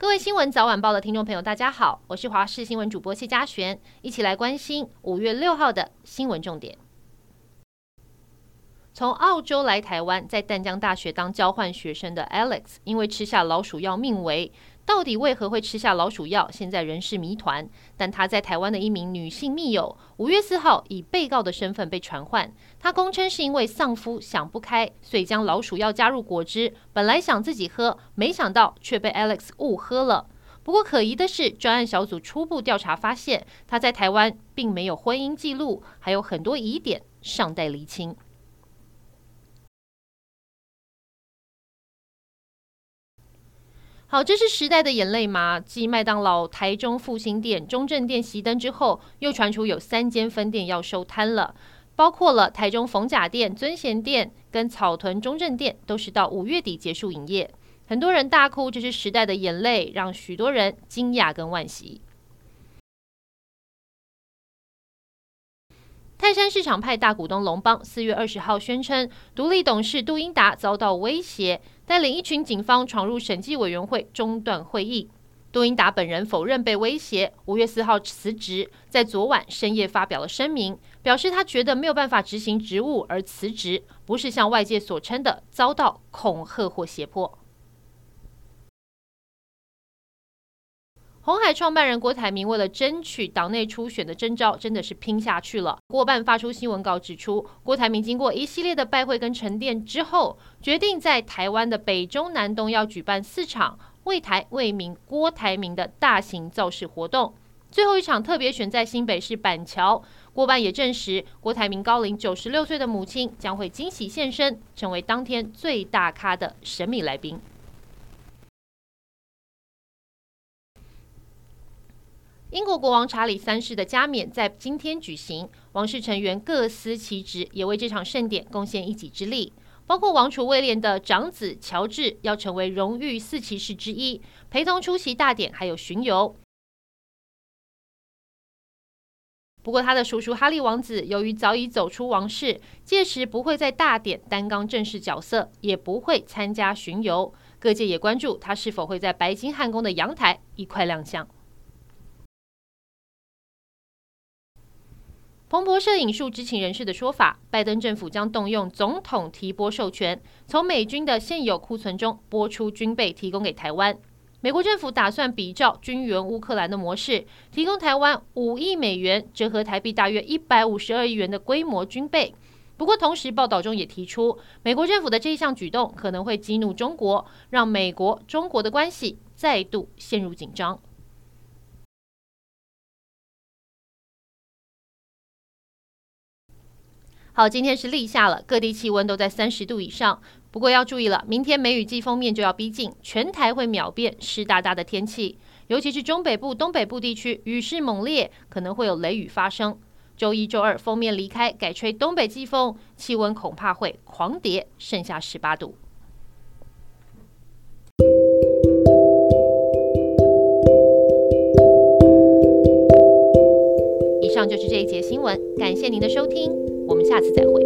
各位新闻早晚报的听众朋友，大家好，我是华视新闻主播谢佳璇，一起来关心五月六号的新闻重点。从澳洲来台湾，在淡江大学当交换学生的 Alex，因为吃下老鼠药命危。到底为何会吃下老鼠药？现在仍是谜团。但他在台湾的一名女性密友，五月四号以被告的身份被传唤。他供称是因为丧夫想不开，所以将老鼠药加入果汁。本来想自己喝，没想到却被 Alex 误喝了。不过可疑的是，专案小组初步调查发现，他在台湾并没有婚姻记录，还有很多疑点尚待厘清。好，这是时代的眼泪吗？继麦当劳台中复兴店、中正店熄灯之后，又传出有三间分店要收摊了，包括了台中逢甲店、尊贤店跟草屯中正店，都是到五月底结束营业。很多人大哭，这是时代的眼泪，让许多人惊讶跟惋惜。泰山市场派大股东龙邦四月二十号宣称，独立董事杜英达遭到威胁，带领一群警方闯入审计委员会，中断会议。杜英达本人否认被威胁，五月四号辞职，在昨晚深夜发表了声明，表示他觉得没有办法执行职务而辞职，不是像外界所称的遭到恐吓或胁迫。红海创办人郭台铭为了争取党内初选的征召，真的是拼下去了。郭办发出新闻稿指出，郭台铭经过一系列的拜会跟沉淀之后，决定在台湾的北中南东要举办四场为台为民郭台铭的大型造势活动。最后一场特别选在新北市板桥，郭办也证实，郭台铭高龄九十六岁的母亲将会惊喜现身，成为当天最大咖的神秘来宾。英国国王查理三世的加冕在今天举行，王室成员各司其职，也为这场盛典贡献一己之力。包括王储威廉的长子乔治要成为荣誉四骑士之一，陪同出席大典，还有巡游。不过，他的叔叔哈利王子由于早已走出王室，届时不会在大典担纲正式角色，也不会参加巡游。各界也关注他是否会在白金汉宫的阳台一块亮相。彭博社引述知情人士的说法，拜登政府将动用总统提拨授权，从美军的现有库存中拨出军备，提供给台湾。美国政府打算比照军援乌克兰的模式，提供台湾五亿美元，折合台币大约一百五十二亿元的规模军备。不过，同时报道中也提出，美国政府的这一项举动可能会激怒中国，让美国中国的关系再度陷入紧张。好，今天是立夏了，各地气温都在三十度以上。不过要注意了，明天梅雨季锋面就要逼近，全台会秒变湿哒哒的天气，尤其是中北部、东北部地区雨势猛烈，可能会有雷雨发生。周一、周二锋面离开，改吹东北季风，气温恐怕会狂跌，剩下十八度。以上就是这一节新闻，感谢您的收听。我们下次再会。